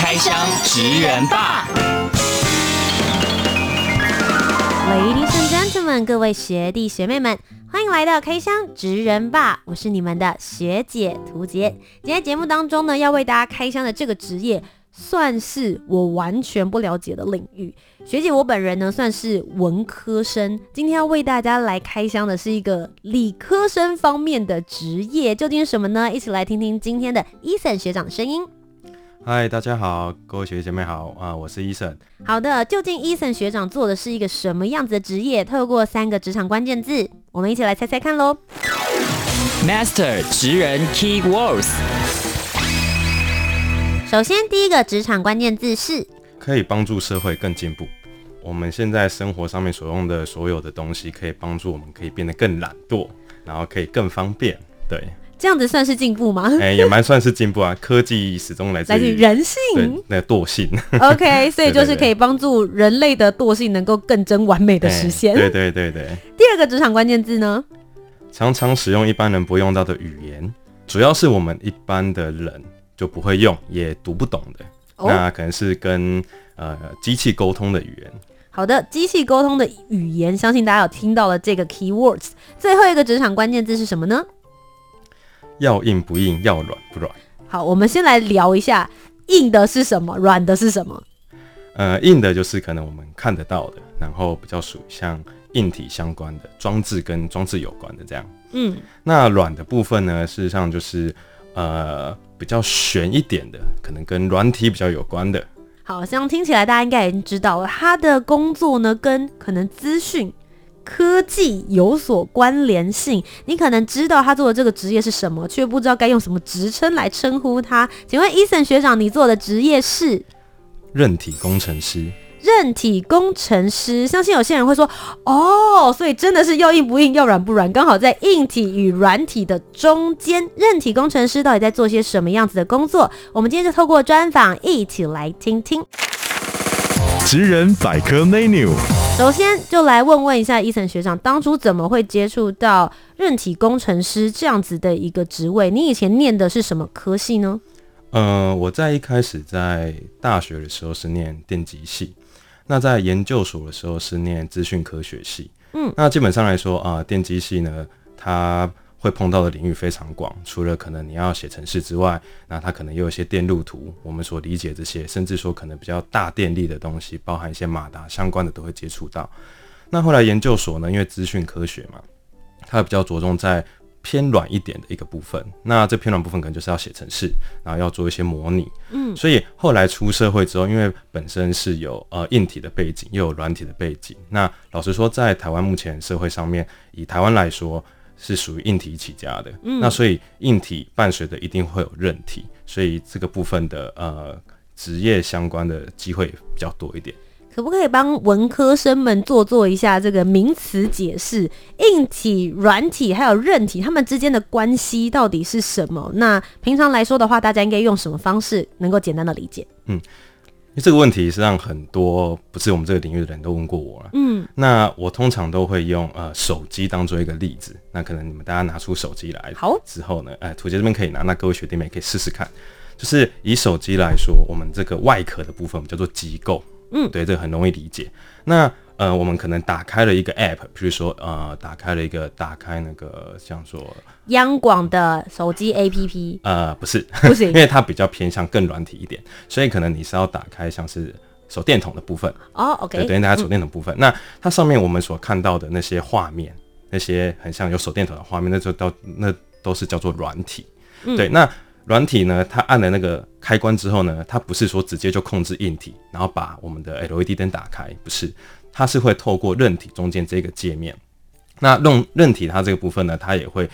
开箱职人吧，Ladies and gentlemen，各位学弟学妹们，欢迎来到开箱职人吧，我是你们的学姐屠洁。今天节目当中呢，要为大家开箱的这个职业，算是我完全不了解的领域。学姐，我本人呢算是文科生，今天要为大家来开箱的是一个理科生方面的职业，究竟是什么呢？一起来听听今天的 Eason 学长声音。嗨，大家好，各位学姐姐妹好啊，我是 Eason。好的，究竟 Eason 学长做的是一个什么样子的职业？透过三个职场关键字，我们一起来猜猜看喽。Master 职人 Key Words。首先，第一个职场关键字是可以帮助社会更进步。我们现在生活上面所用的所有的东西，可以帮助我们可以变得更懒惰，然后可以更方便。对。这样子算是进步吗？哎、欸，也蛮算是进步啊！科技始终来自于人性，对，那个惰性。OK，所以就是可以帮助人类的惰性能够更真完美的实现。欸、对对对对。第二个职场关键字呢？常常使用一般人不用到的语言，主要是我们一般的人就不会用，也读不懂的。哦、那可能是跟呃机器沟通的语言。好的，机器沟通的语言，相信大家有听到了这个 keywords。最后一个职场关键字是什么呢？要硬不硬，要软不软。好，我们先来聊一下硬的是什么，软的是什么。呃，硬的就是可能我们看得到的，然后比较属于像硬体相关的装置跟装置有关的这样。嗯，那软的部分呢，事实上就是呃比较悬一点的，可能跟软体比较有关的。好像听起来大家应该已经知道了，他的工作呢跟可能资讯。科技有所关联性，你可能知道他做的这个职业是什么，却不知道该用什么职称来称呼他。请问 Eason 学长，你做的职业是任体工程师？任体工程师，相信有些人会说，哦，所以真的是要硬不硬，要软不软，刚好在硬体与软体的中间。任体工程师到底在做些什么样子的工作？我们今天就透过专访一起来听听。职人百科 menu。首先就来问问一下 Eason 学长，当初怎么会接触到韧体工程师这样子的一个职位？你以前念的是什么科系呢？呃，我在一开始在大学的时候是念电机系，那在研究所的时候是念资讯科学系。嗯，那基本上来说啊，呃，电机系呢，它会碰到的领域非常广，除了可能你要写程式之外，那它可能也有一些电路图，我们所理解这些，甚至说可能比较大电力的东西，包含一些马达相关的都会接触到。那后来研究所呢，因为资讯科学嘛，它比较着重在偏软一点的一个部分。那这偏软部分可能就是要写程式，然后要做一些模拟。嗯，所以后来出社会之后，因为本身是有呃硬体的背景，又有软体的背景。那老实说，在台湾目前社会上面，以台湾来说。是属于硬体起家的，嗯，那所以硬体伴随的一定会有韧体，所以这个部分的呃职业相关的机会比较多一点。可不可以帮文科生们做做一下这个名词解释？硬体、软体还有韧体，它们之间的关系到底是什么？那平常来说的话，大家应该用什么方式能够简单的理解？嗯。这个问题是让很多不是我们这个领域的人都问过我了。嗯，那我通常都会用呃手机当做一个例子。那可能你们大家拿出手机来，好之后呢，哎，土杰这边可以拿，那各位学弟妹也可以试试看。就是以手机来说，我们这个外壳的部分我们叫做机构。嗯，对，这个很容易理解。那呃，我们可能打开了一个 App，比如说呃，打开了一个打开那个像说央广的手机 APP，呃，不是，不是，因为它比较偏向更软体一点，所以可能你是要打开像是手电筒的部分哦，OK，对，等于打开手电筒部分。嗯、那它上面我们所看到的那些画面，那些很像有手电筒的画面，那就到那都是叫做软体。嗯、对，那软体呢，它按了那个开关之后呢，它不是说直接就控制硬体，然后把我们的 LED 灯打开，不是。它是会透过韧体中间这个界面，那用韧体它这个部分呢，它也会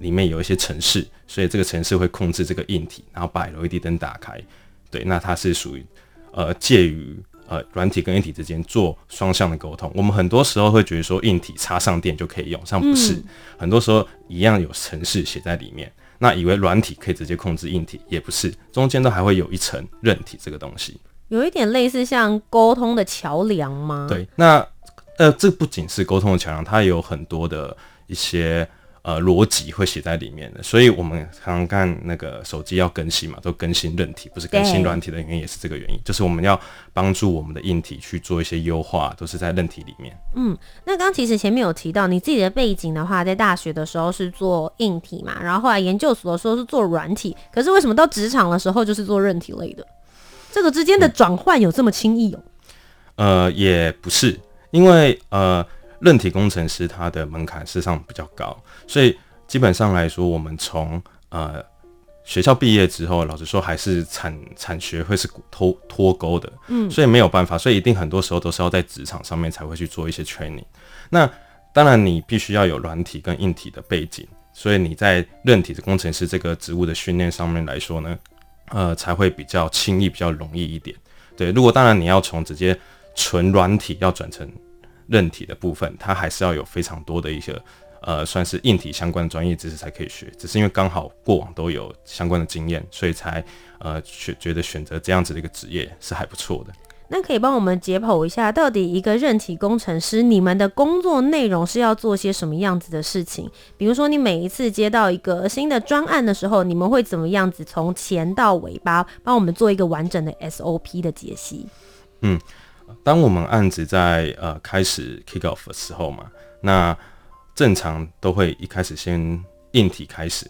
里面有一些程式，所以这个程式会控制这个硬体，然后把 LED 灯打开。对，那它是属于呃介于呃软体跟硬体之间做双向的沟通。我们很多时候会觉得说硬体插上电就可以用，像不是，嗯、很多时候一样有程式写在里面，那以为软体可以直接控制硬体，也不是，中间都还会有一层韧体这个东西。有一点类似像沟通的桥梁吗？对，那呃，这不仅是沟通的桥梁，它有很多的一些呃逻辑会写在里面的。所以我们常常看那个手机要更新嘛，都更新韧体，不是更新软体的原因也是这个原因，就是我们要帮助我们的硬体去做一些优化，都是在韧体里面。嗯，那刚其实前面有提到你自己的背景的话，在大学的时候是做硬体嘛，然后后来研究所的时候是做软体，可是为什么到职场的时候就是做韧体类的？这个之间的转换有这么轻易哦？呃，也不是，因为呃，韧体工程师他的门槛事实上比较高，所以基本上来说，我们从呃学校毕业之后，老实说还是产产学会是脱脱钩的，嗯，所以没有办法，所以一定很多时候都是要在职场上面才会去做一些 training。那当然，你必须要有软体跟硬体的背景，所以你在韧体的工程师这个职务的训练上面来说呢，呃，才会比较轻易、比较容易一点。对，如果当然你要从直接纯软体要转成韧体的部分，它还是要有非常多的一些呃，算是硬体相关的专业知识才可以学。只是因为刚好过往都有相关的经验，所以才呃选觉得选择这样子的一个职业是还不错的。那可以帮我们解剖一下，到底一个任体工程师，你们的工作内容是要做些什么样子的事情？比如说，你每一次接到一个新的专案的时候，你们会怎么样子从前到尾巴帮我们做一个完整的 SOP 的解析？嗯，当我们案子在呃开始 kick off 的时候嘛，那正常都会一开始先硬体开始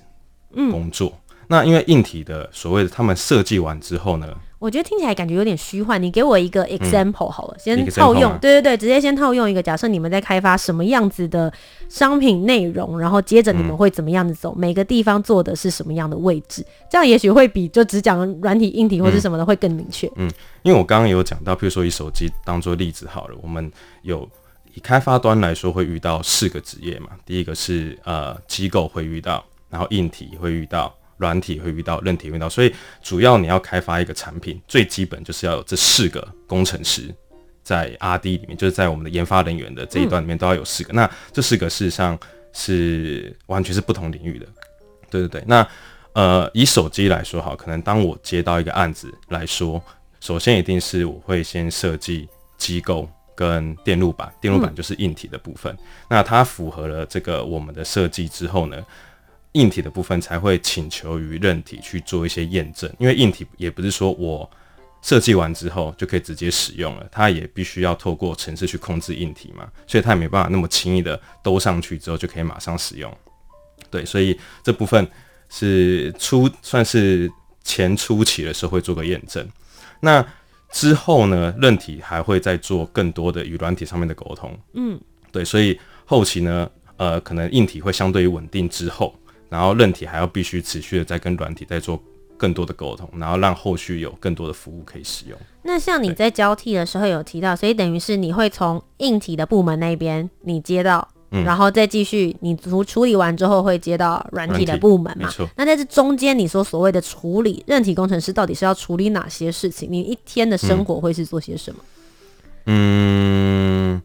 工作。嗯、那因为硬体的所谓的他们设计完之后呢？我觉得听起来感觉有点虚幻，你给我一个 example 好了，嗯、先套用，对对对，直接先套用一个假设，你们在开发什么样子的商品内容，然后接着你们会怎么样子走，嗯、每个地方做的是什么样的位置，这样也许会比就只讲软体、硬体或者什么的会更明确。嗯，因为我刚刚有讲到，譬如说以手机当做例子好了，我们有以开发端来说会遇到四个职业嘛，第一个是呃机构会遇到，然后硬体会遇到。软体会遇到，韧体会遇到，所以主要你要开发一个产品，最基本就是要有这四个工程师在 R&D 里面，就是在我们的研发人员的这一段里面都要有四个。嗯、那这四个事实上是完全是不同领域的，对对对。那呃，以手机来说，好，可能当我接到一个案子来说，首先一定是我会先设计机构跟电路板，电路板就是硬体的部分。嗯、那它符合了这个我们的设计之后呢，硬体的部分才会请求于韧体去做一些验证，因为硬体也不是说我设计完之后就可以直接使用了，它也必须要透过程式去控制硬体嘛，所以它也没办法那么轻易的兜上去之后就可以马上使用。对，所以这部分是初算是前初期的时候会做个验证。那之后呢，韧体还会再做更多的与软体上面的沟通。嗯，对，所以后期呢，呃，可能硬体会相对于稳定之后。然后韧体还要必须持续的在跟软体在做更多的沟通，然后让后续有更多的服务可以使用。那像你在交替的时候有提到，所以等于是你会从硬体的部门那边你接到，嗯、然后再继续你处处理完之后会接到软体的部门嘛？那在这中间你说所谓的处理，韧体工程师到底是要处理哪些事情？你一天的生活会是做些什么？嗯。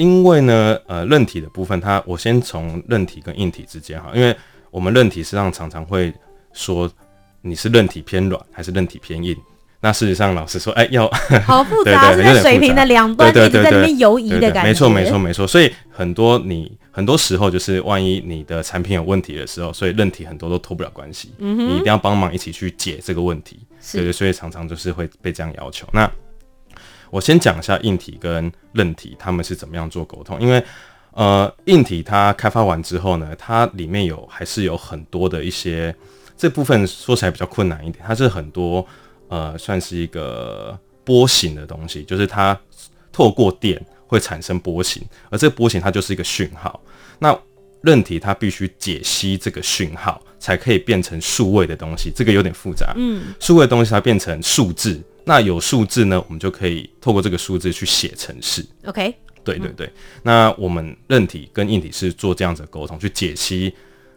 因为呢，呃，韧体的部分，它我先从韧体跟硬体之间哈，因为我们韧体实际上常常会说你是韧体偏软还是韧体偏硬，那事实上老实说，哎，要好复杂，是在水平的两端一直在那边游移的感觉。没错，没错，没错。所以很多你很多时候就是万一你的产品有问题的时候，所以韧体很多都脱不了关系，嗯哼，你一定要帮忙一起去解这个问题。是对，所以常常就是会被这样要求。那我先讲一下硬体跟韧体他们是怎么样做沟通，因为呃，硬体它开发完之后呢，它里面有还是有很多的一些这部分说起来比较困难一点，它是很多呃，算是一个波形的东西，就是它透过电会产生波形，而这个波形它就是一个讯号。那韧体它必须解析这个讯号，才可以变成数位的东西，这个有点复杂。嗯，数位的东西它变成数字。那有数字呢，我们就可以透过这个数字去写程式。OK，对对对。嗯、那我们韧体跟硬体是做这样子的沟通，去解析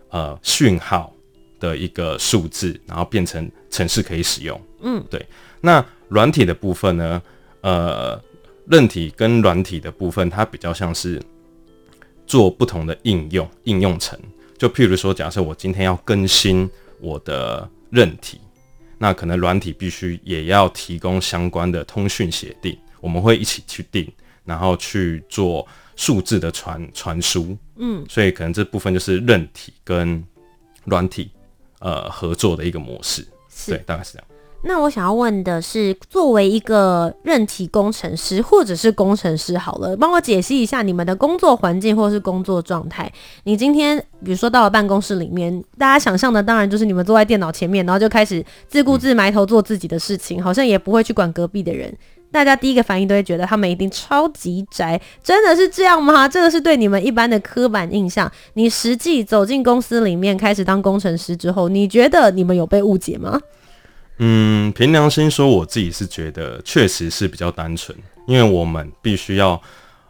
呃讯号的一个数字，然后变成程式可以使用。嗯，对。那软体的部分呢？呃，韧体跟软体的部分，它比较像是做不同的应用应用层。就譬如说，假设我今天要更新我的韧体，那可能软体必须也要提供相关的通讯协定，我们会一起去定，然后去做数字的传传输。嗯，所以可能这部分就是韧体跟软体呃合作的一个模式。对，大概是这样。那我想要问的是，作为一个任体工程师或者是工程师，好了，帮我解析一下你们的工作环境或是工作状态。你今天比如说到了办公室里面，大家想象的当然就是你们坐在电脑前面，然后就开始自顾自埋头做自己的事情，好像也不会去管隔壁的人。大家第一个反应都会觉得他们一定超级宅，真的是这样吗？这个是对你们一般的刻板印象。你实际走进公司里面开始当工程师之后，你觉得你们有被误解吗？嗯，凭良心说，我自己是觉得确实是比较单纯，因为我们必须要，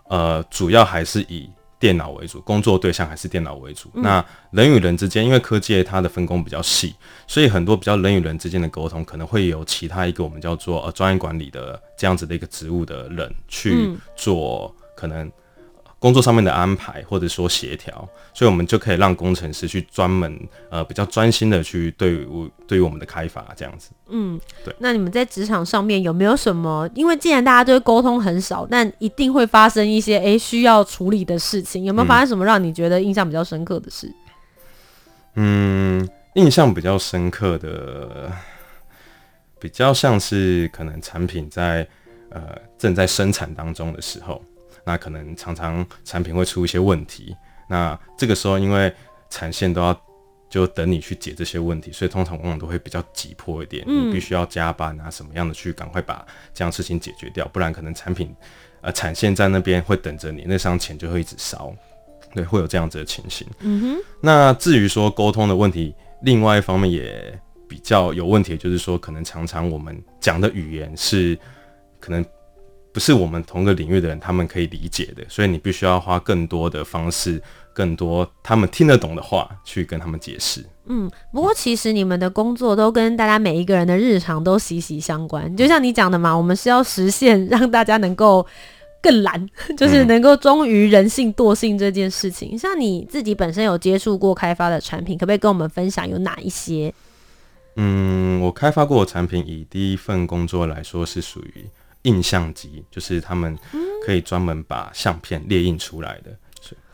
呃，主要还是以电脑为主，工作对象还是电脑为主。嗯、那人与人之间，因为科技它的分工比较细，所以很多比较人与人之间的沟通，可能会有其他一个我们叫做呃专业管理的这样子的一个职务的人去做，可能。工作上面的安排或者说协调，所以我们就可以让工程师去专门呃比较专心的去对于对于我们的开发这样子。嗯，对。那你们在职场上面有没有什么？因为既然大家都沟通很少，但一定会发生一些诶、欸、需要处理的事情。有没有发生什么让你觉得印象比较深刻的事？嗯，印象比较深刻的，比较像是可能产品在呃正在生产当中的时候。那可能常常产品会出一些问题，那这个时候因为产线都要就等你去解这些问题，所以通常往往都会比较急迫一点，你必须要加班啊什么样的去赶快把这样事情解决掉，不然可能产品呃产线在那边会等着你，那张钱就会一直烧，对，会有这样子的情形。嗯哼。那至于说沟通的问题，另外一方面也比较有问题，就是说可能常常我们讲的语言是可能。不是我们同个领域的人，他们可以理解的，所以你必须要花更多的方式，更多他们听得懂的话去跟他们解释。嗯，不过其实你们的工作都跟大家每一个人的日常都息息相关。就像你讲的嘛，我们是要实现让大家能够更懒，就是能够忠于人性惰性这件事情。像你自己本身有接触过开发的产品，可不可以跟我们分享有哪一些？嗯，我开发过的产品，以第一份工作来说是属于。印相机就是他们可以专门把相片列印出来的，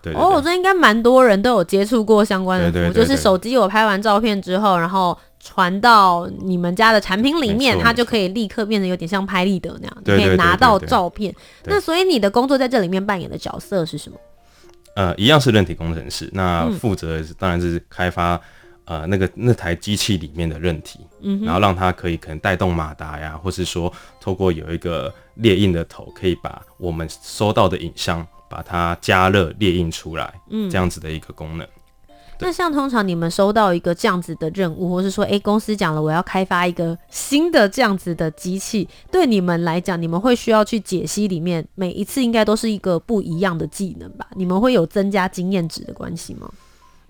对，对，对。哦，这应该蛮多人都有接触过相关的就是手机我拍完照片之后，然后传到你们家的产品里面，它就可以立刻变得有点像拍立得那样，可以拿到照片。那所以你的工作在这里面扮演的角色是什么？呃，一样是人体工程师，那负责当然是开发。呃，那个那台机器里面的韧体，嗯，然后让它可以可能带动马达呀，或是说透过有一个列印的头，可以把我们收到的影像把它加热列印出来，嗯，这样子的一个功能。那像通常你们收到一个这样子的任务，或是说，哎、欸，公司讲了我要开发一个新的这样子的机器，对你们来讲，你们会需要去解析里面每一次应该都是一个不一样的技能吧？你们会有增加经验值的关系吗？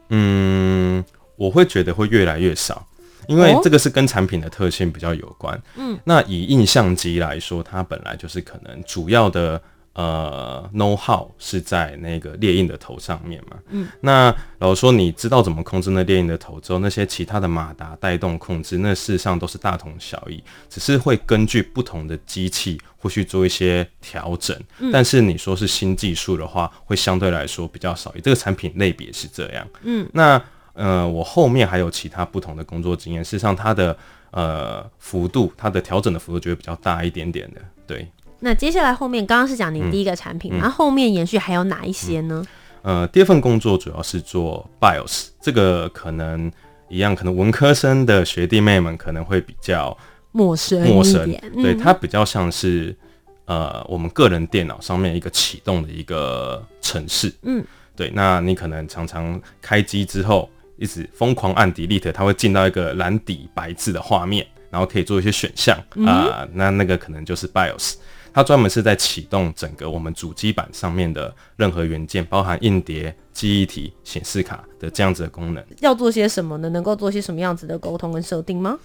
嗯。我会觉得会越来越少，因为这个是跟产品的特性比较有关。嗯，那以印象机来说，它本来就是可能主要的呃 know how 是在那个猎印的头上面嘛。嗯，那老实说，你知道怎么控制那猎印的头之后，那些其他的马达带动控制，那事实上都是大同小异，只是会根据不同的机器会去做一些调整。嗯，但是你说是新技术的话，会相对来说比较少。这个产品类别是这样。嗯，那。呃，我后面还有其他不同的工作经验，事实上它的呃幅度，它的调整的幅度就会比较大一点点的。对，那接下来后面刚刚是讲您第一个产品，那、嗯、后，后面延续还有哪一些呢？呃，第二份工作主要是做 BIOS，这个可能一样，可能文科生的学弟妹们可能会比较陌生陌生，嗯、对，它比较像是呃我们个人电脑上面一个启动的一个程式，嗯，对，那你可能常常开机之后。一直疯狂按 delete，它会进到一个蓝底白字的画面，然后可以做一些选项啊。那那个可能就是 BIOS。它专门是在启动整个我们主机板上面的任何元件，包含硬碟、记忆体、显示卡的这样子的功能。要做些什么呢？能够做些什么样子的沟通跟设定吗？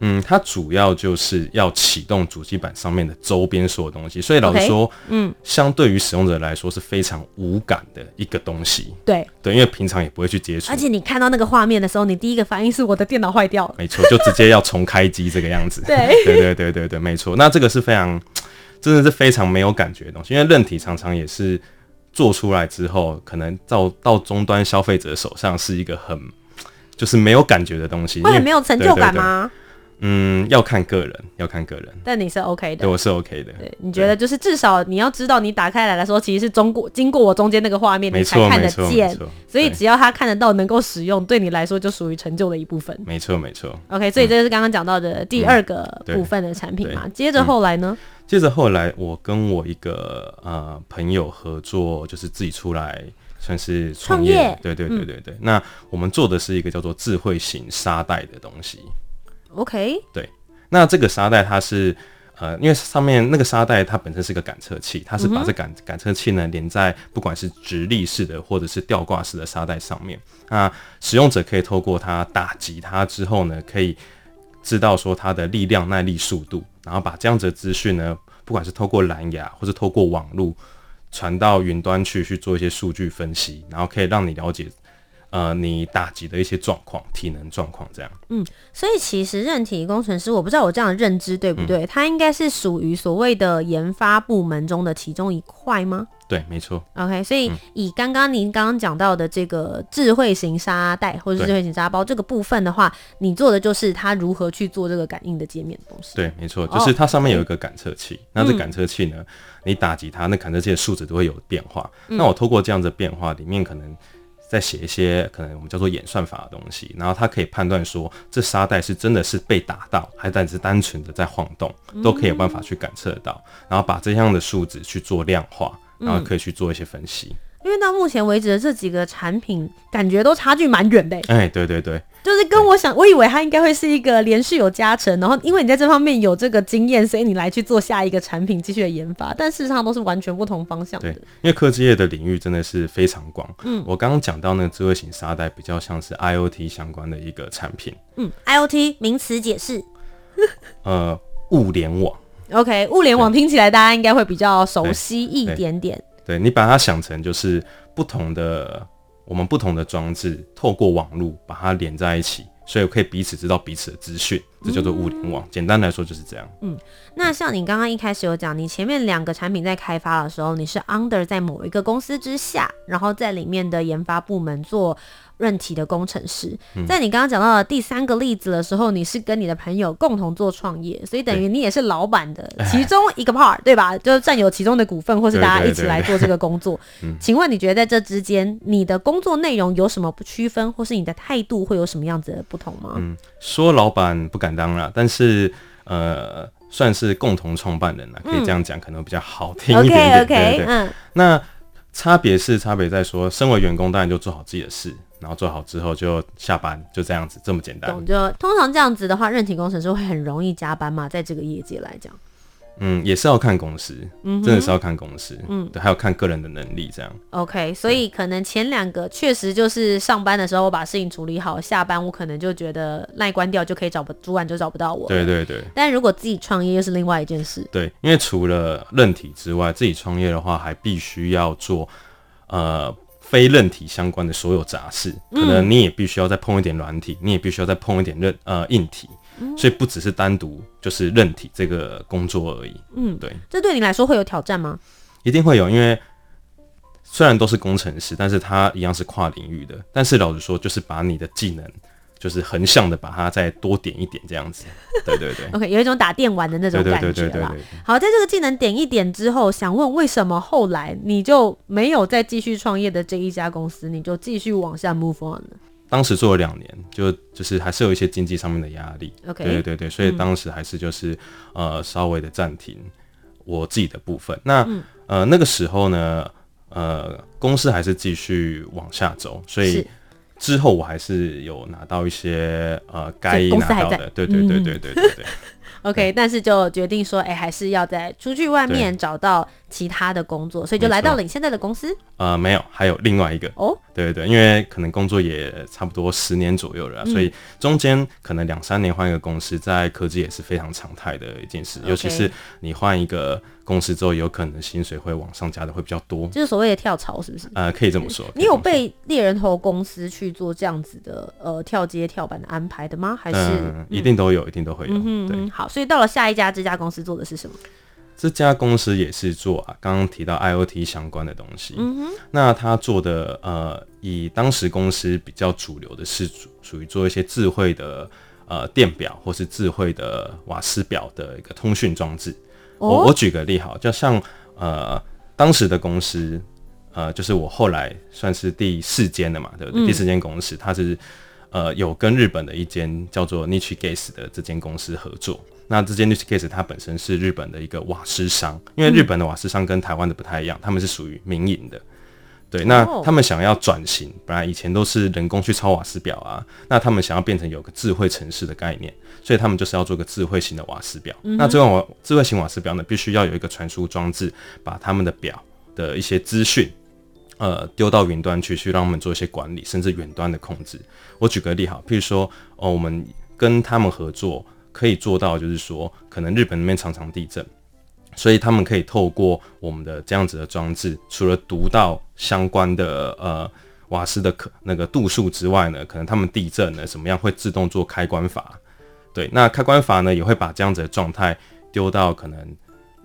嗯，它主要就是要启动主机板上面的周边所有东西，所以老实说，嗯，相对于使用者来说是非常无感的一个东西。对对，因为平常也不会去接触。而且你看到那个画面的时候，你第一个反应是我的电脑坏掉了。没错，就直接要重开机这个样子。对对对对对对，没错。那这个是非常，真的是非常没有感觉的东西，因为韧体常常也是做出来之后，可能到到终端消费者手上是一个很就是没有感觉的东西，会很没有成就感吗？嗯，要看个人，要看个人。但你是 OK 的，对，我是 OK 的。对，你觉得就是至少你要知道，你打开来的时候，其实是中过经过我中间那个画面，你才看得见。所以只要他看得到，能够使用，对你来说就属于成就的一部分。没错，没错。OK，所以这是刚刚讲到的第二个部分的产品嘛？嗯、接着后来呢？接着后来，我跟我一个呃朋友合作，就是自己出来算是创业。创业对对对对对。嗯、那我们做的是一个叫做智慧型沙袋的东西。OK，对，那这个沙袋它是呃，因为上面那个沙袋它本身是个感测器，它是把这感感测器呢连在不管是直立式的或者是吊挂式的沙袋上面，那使用者可以透过它打击它之后呢，可以知道说它的力量、耐力、速度，然后把这样子的资讯呢，不管是透过蓝牙或是透过网络传到云端去去做一些数据分析，然后可以让你了解。呃，你打击的一些状况、体能状况这样。嗯，所以其实任体工程师，我不知道我这样的认知对不对？他、嗯、应该是属于所谓的研发部门中的其中一块吗？对，没错。OK，所以以刚刚您刚刚讲到的这个智慧型沙袋或者是智慧型沙包这个部分的话，你做的就是它如何去做这个感应的界面的东西。对，没错，就是它上面有一个感测器，哦、那这感测器呢，嗯、你打击它，那感测器的数值都会有变化。嗯、那我透过这样的变化，里面可能。再写一些可能我们叫做演算法的东西，然后它可以判断说，这沙袋是真的是被打到，还是是单纯的在晃动，都可以有办法去感测到，然后把这样的数值去做量化，然后可以去做一些分析。因为到目前为止的这几个产品，感觉都差距蛮远的。哎，对对对，就是跟我想，我以为它应该会是一个连续有加成，然后因为你在这方面有这个经验，所以你来去做下一个产品继续的研发。但事实上都是完全不同方向的。对，因为科技业的领域真的是非常广。嗯，我刚刚讲到那个智慧型沙袋，比较像是 IoT 相关的一个产品。嗯，IoT 名词解释，呃，物联网。OK，物联网听起来大家应该会比较熟悉一点点。对，你把它想成就是不同的，我们不同的装置透过网络把它连在一起，所以可以彼此知道彼此的资讯，这叫做物联网。嗯、简单来说就是这样。嗯，那像你刚刚一开始有讲，你前面两个产品在开发的时候，你是 under 在某一个公司之下，然后在里面的研发部门做。任体的工程师，在你刚刚讲到的第三个例子的时候，你是跟你的朋友共同做创业，所以等于你也是老板的其中一个 part，对吧？就是占有其中的股份，或是大家一起来做这个工作。请问你觉得在这之间，你的工作内容有什么不区分，或是你的态度会有什么样子的不同吗？嗯，说老板不敢当啦，但是呃，算是共同创办人啦，可以这样讲，可能比较好听一点点。OK OK，嗯，那差别是差别在说，身为员工当然就做好自己的事。然后做好之后就下班，就这样子，这么简单。就通常这样子的话，任体工程师会很容易加班嘛，在这个业界来讲。嗯，也是要看公司，嗯，真的是要看公司，嗯，对，还要看个人的能力这样。OK，所以可能前两个确实就是上班的时候我把事情处理好，下班我可能就觉得赖关掉就可以找不主管就找不到我。对对对。但如果自己创业又是另外一件事。对，因为除了任体之外，自己创业的话还必须要做呃。非韧体相关的所有杂事，可能你也必须要再碰一点软体，嗯、你也必须要再碰一点任呃硬体，嗯、所以不只是单独就是任体这个工作而已。嗯，对，这对你来说会有挑战吗？一定会有，因为虽然都是工程师，但是他一样是跨领域的。但是老实说，就是把你的技能。就是横向的把它再多点一点这样子，对对对。OK，有一种打电玩的那种感觉啦。好，在这个技能点一点之后，想问为什么后来你就没有再继续创业的这一家公司，你就继续往下 move on 呢？当时做了两年，就就是还是有一些经济上面的压力。OK，对对对，所以当时还是就是、嗯、呃稍微的暂停我自己的部分。那、嗯、呃那个时候呢，呃公司还是继续往下走，所以。之后我还是有拿到一些呃该拿到的，对对对对对对对。OK，但是就决定说，哎、欸，还是要在出去外面找到其他的工作，所以就来到了你现在的公司。呃，没有，还有另外一个哦，对对对，因为可能工作也差不多十年左右了，嗯、所以中间可能两三年换一个公司，在科技也是非常常态的一件事，尤其是你换一个公司之后，有可能薪水会往上加的会比较多，就是所谓的跳槽，是不是？呃，可以这么说。你有被猎人头公司去做这样子的呃跳阶跳板的安排的吗？还是、嗯嗯、一定都有，一定都会有。嗯好，所以到了下一家。这家公司做的是什么？这家公司也是做啊，刚刚提到 IoT 相关的东西。嗯哼，那他做的呃，以当时公司比较主流的是属属于做一些智慧的呃电表或是智慧的瓦斯表的一个通讯装置。哦、我我举个例好，就像呃当时的公司呃，就是我后来算是第四间的嘛，对不对？嗯、第四间公司，它是呃有跟日本的一间叫做 Niche Gas 的这间公司合作。那这间 Niche Gas 它本身是日本的一个瓦斯商，因为日本的瓦斯商跟台湾的不太一样，他们是属于民营的。对，那他们想要转型，本来以前都是人工去抄瓦斯表啊，那他们想要变成有个智慧城市的概念，所以他们就是要做个智慧型的瓦斯表。嗯、那这种瓦智慧型瓦斯表呢，必须要有一个传输装置，把他们的表的一些资讯，呃，丢到云端去，去让他们做一些管理，甚至远端的控制。我举个例哈，譬如说，哦，我们跟他们合作。可以做到，就是说，可能日本那边常常地震，所以他们可以透过我们的这样子的装置，除了读到相关的呃瓦斯的可那个度数之外呢，可能他们地震呢怎么样会自动做开关阀，对，那开关阀呢也会把这样子的状态丢到可能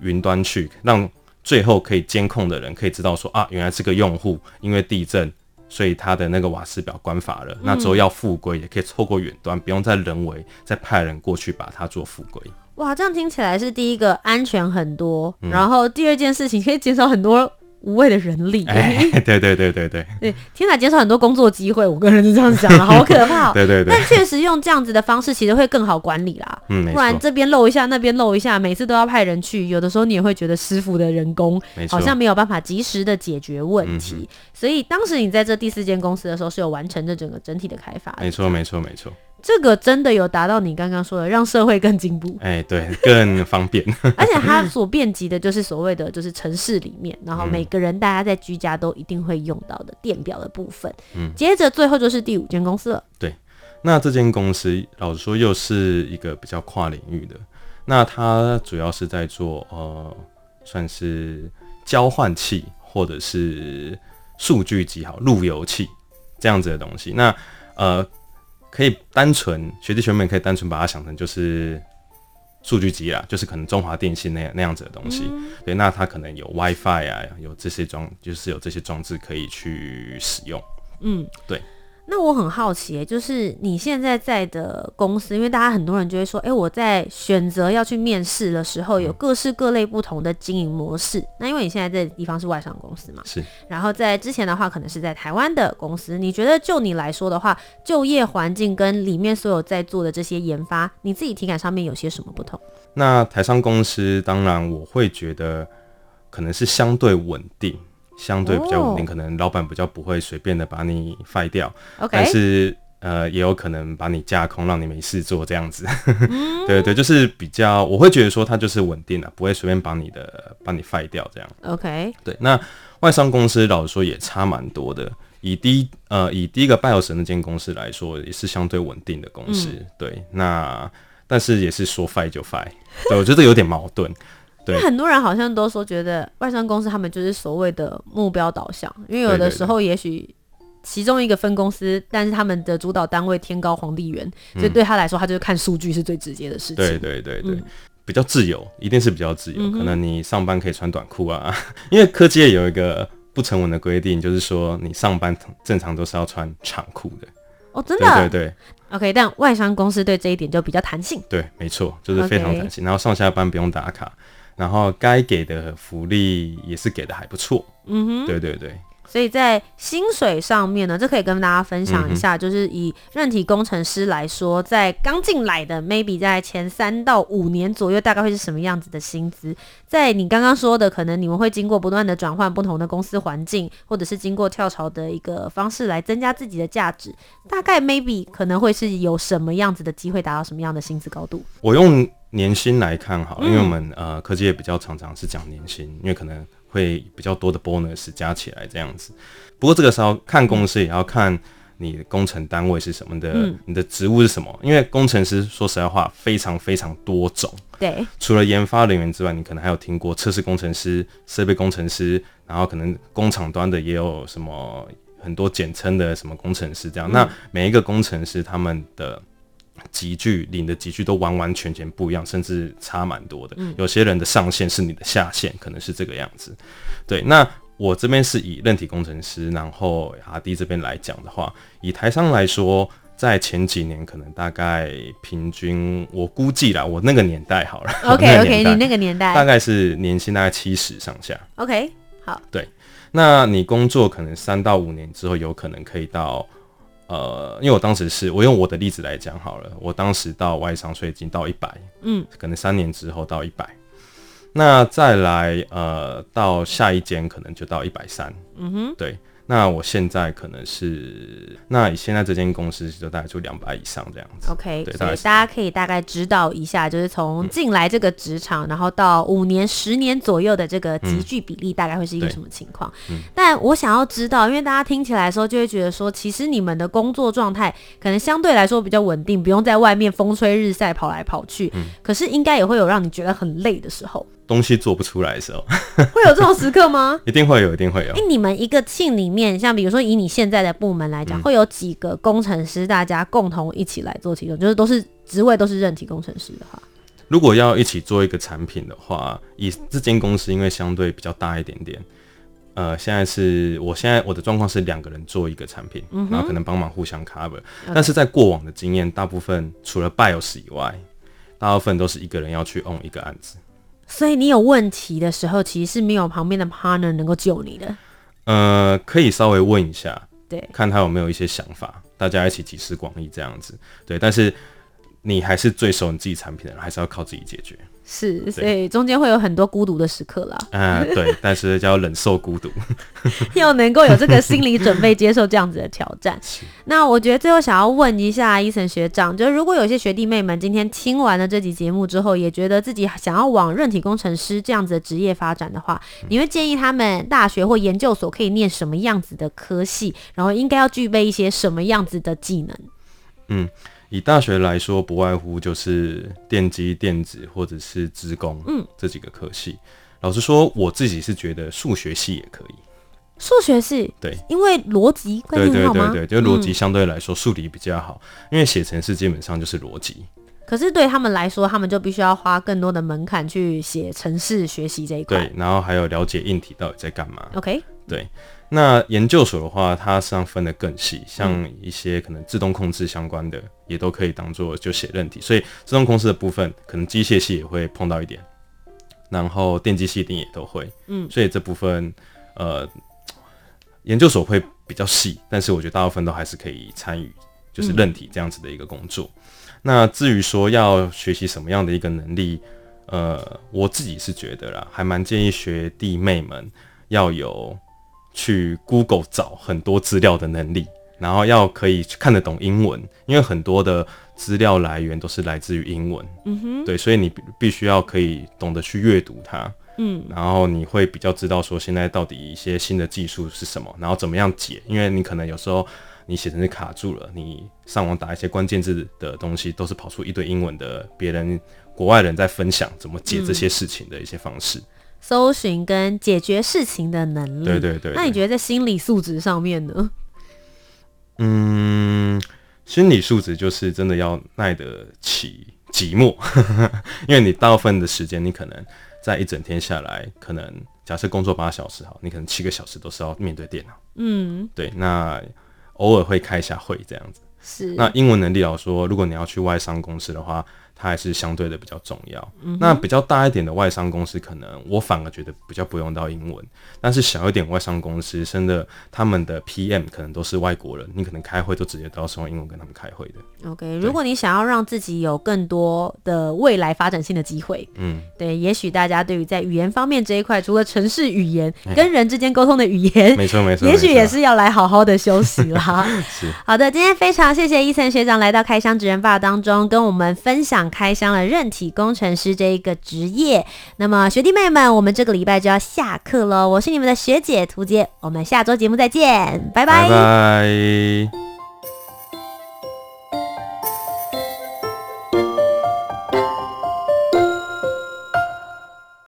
云端去，让最后可以监控的人可以知道说啊，原来这个用户因为地震。所以他的那个瓦斯表关阀了，那之后要复归也可以透过远端，不用再人为再派人过去把它做复归。哇，这样听起来是第一个安全很多，嗯、然后第二件事情可以减少很多。无谓的人力，哎，对对对对对，对，天哪，减少很多工作机会，我个人是这样想的，好可怕。对对对，但确实用这样子的方式，其实会更好管理啦。嗯，不然这边漏一下，那边漏一下，每次都要派人去，有的时候你也会觉得师傅的人工好像没有办法及时的解决问题。所以当时你在这第四间公司的时候，是有完成这整个整体的开发。没错，没错，没错。这个真的有达到你刚刚说的，让社会更进步。哎，对，更方便。而且它所遍及的就是所谓的，就是城市里面，然后每个人大家在居家都一定会用到的电表的部分。嗯，接着最后就是第五间公司了。对，那这间公司老实说又是一个比较跨领域的，那它主要是在做呃，算是交换器或者是数据集，好路由器这样子的东西。那呃。可以单纯学弟学妹可以单纯把它想成就是数据机啦，就是可能中华电信那样那样子的东西。嗯、对，那它可能有 WiFi 啊，有这些装，就是有这些装置可以去使用。嗯，对。那我很好奇，就是你现在在的公司，因为大家很多人就会说，哎、欸，我在选择要去面试的时候，有各式各类不同的经营模式。嗯、那因为你现在这地方是外商公司嘛，是。然后在之前的话，可能是在台湾的公司。你觉得就你来说的话，就业环境跟里面所有在做的这些研发，你自己体感上面有些什么不同？那台商公司，当然我会觉得可能是相对稳定。相对比较稳定，可能老板比较不会随便的把你废掉，Okay. 但是呃也有可能把你架空，让你没事做这样子。嗯、对对，就是比较，我会觉得说它就是稳定的，不会随便把你的把你废掉这样。OK，对，那外商公司老实说也差蛮多的。以第一呃以第一个 Bios 那间公司来说，也是相对稳定的公司。嗯、对，那但是也是说废就废，对我觉得有点矛盾。对，很多人好像都说，觉得外商公司他们就是所谓的目标导向，因为有的时候也许其中一个分公司，但是他们的主导单位天高皇帝远，嗯、所以对他来说，他就是看数据是最直接的事情。对对对对，嗯、比较自由，一定是比较自由。嗯、可能你上班可以穿短裤啊，因为科技也有一个不成文的规定，就是说你上班正常都是要穿长裤的。哦，真的？对对对。OK，但外商公司对这一点就比较弹性。对，没错，就是非常弹性然后上下班不用打卡。然后该给的福利也是给的还不错，嗯哼，对对对。所以在薪水上面呢，这可以跟大家分享一下，嗯、就是以任体工程师来说，在刚进来的 maybe 在前三到五年左右，大概会是什么样子的薪资？在你刚刚说的，可能你们会经过不断的转换不同的公司环境，或者是经过跳槽的一个方式来增加自己的价值，大概 maybe 可能会是有什么样子的机会达到什么样的薪资高度？我用年薪来看好，因为我们呃科技也比较常常是讲年薪，因为可能会比较多的 bonus 加起来这样子。不过这个时候看公司也要看你的工程单位是什么的，嗯、你的职务是什么？因为工程师说实在话非常非常多种。对，除了研发人员之外，你可能还有听过测试工程师、设备工程师，然后可能工厂端的也有什么很多简称的什么工程师这样。嗯、那每一个工程师他们的级距领的集聚都完完全全不一样，甚至差蛮多的。嗯、有些人的上限是你的下限，可能是这个样子。对，那我这边是以韧体工程师，然后阿弟这边来讲的话，以台商来说，在前几年可能大概平均，我估计啦，我那个年代好了。OK OK，你那个年代大概是年薪大概七十上下。OK，好。对，那你工作可能三到五年之后，有可能可以到。呃，因为我当时是我用我的例子来讲好了，我当时到外商税金到一百，嗯，可能三年之后到一百，那再来呃到下一间可能就到一百三，嗯哼，对。那我现在可能是，那以现在这间公司就大概就两百以上这样子。OK，对，所以大家可以大概知道一下，就是从进来这个职场，嗯、然后到五年、十年左右的这个集聚比例，大概会是一个什么情况？嗯、但我想要知道，因为大家听起来的时候就会觉得说，其实你们的工作状态可能相对来说比较稳定，不用在外面风吹日晒跑来跑去。嗯、可是应该也会有让你觉得很累的时候。东西做不出来的时候，会有这种时刻吗？一定会有，一定会有。哎、欸，你们一个 team 里面，像比如说以你现在的部门来讲，嗯、会有几个工程师，大家共同一起来做其中，就是都是职位都是任体工程师的话，如果要一起做一个产品的话，以这间公司因为相对比较大一点点，呃，现在是我现在我的状况是两个人做一个产品，嗯、然后可能帮忙互相 cover。但是在过往的经验，大部分除了 BIOS 以外，大部分都是一个人要去 own 一个案子。所以你有问题的时候，其实是没有旁边的 partner 能够救你的。呃，可以稍微问一下，对，看他有没有一些想法，大家一起集思广益这样子。对，但是你还是最熟你自己产品的人，还是要靠自己解决。是，所以中间会有很多孤独的时刻啦。嗯、呃，对，但是要忍受孤独，要能够有这个心理准备，接受这样子的挑战。那我觉得最后想要问一下 Eason 学长，就是如果有些学弟妹们今天听完了这集节目之后，也觉得自己想要往韧体工程师这样子的职业发展的话，嗯、你会建议他们大学或研究所可以念什么样子的科系，然后应该要具备一些什么样子的技能？嗯。以大学来说，不外乎就是电机、电子或者是资工，嗯，这几个科系。老实说，我自己是觉得数学系也可以。数学系，对，因为逻辑？对对对对，就逻辑相对来说数理比较好，嗯、因为写程式基本上就是逻辑。可是对他们来说，他们就必须要花更多的门槛去写程式学习这一块。对，然后还有了解硬体到底在干嘛。OK，对。那研究所的话，它实际上分得更细，像一些可能自动控制相关的，也都可以当做就写韧体。所以自动控制的部分，可能机械系也会碰到一点，然后电机系一定也都会。嗯，所以这部分呃，研究所会比较细，但是我觉得大部分都还是可以参与，就是韧体这样子的一个工作。嗯、那至于说要学习什么样的一个能力，呃，我自己是觉得啦，还蛮建议学弟妹们要有。去 Google 找很多资料的能力，然后要可以看得懂英文，因为很多的资料来源都是来自于英文。嗯哼，对，所以你必须要可以懂得去阅读它。嗯，然后你会比较知道说现在到底一些新的技术是什么，然后怎么样解，因为你可能有时候你写成是卡住了，你上网打一些关键字的东西，都是跑出一堆英文的，别人国外人在分享怎么解这些事情的一些方式。嗯搜寻跟解决事情的能力，对对对。那你觉得在心理素质上面呢？嗯，心理素质就是真的要耐得起寂寞，因为你大部分的时间，你可能在一整天下来，可能假设工作八小时哈，你可能七个小时都是要面对电脑。嗯，对。那偶尔会开一下会这样子。是。那英文能力来说，如果你要去外商公司的话。它还是相对的比较重要。嗯、那比较大一点的外商公司，可能我反而觉得比较不用到英文。但是小一点外商公司，真的他们的 PM 可能都是外国人，你可能开会都直接都要用英文跟他们开会的。OK，如果你想要让自己有更多的未来发展性的机会，嗯，对，也许大家对于在语言方面这一块，除了城市语言跟人之间沟通的语言，没错 没错，也许也是要来好好的休息啦。是，好的，今天非常谢谢 Eason 学长来到开箱职人 BAR 当中跟我们分享。开箱了任体工程师这一个职业。那么学弟妹们，我们这个礼拜就要下课喽。我是你们的学姐图杰，我们下周节目再见，拜拜。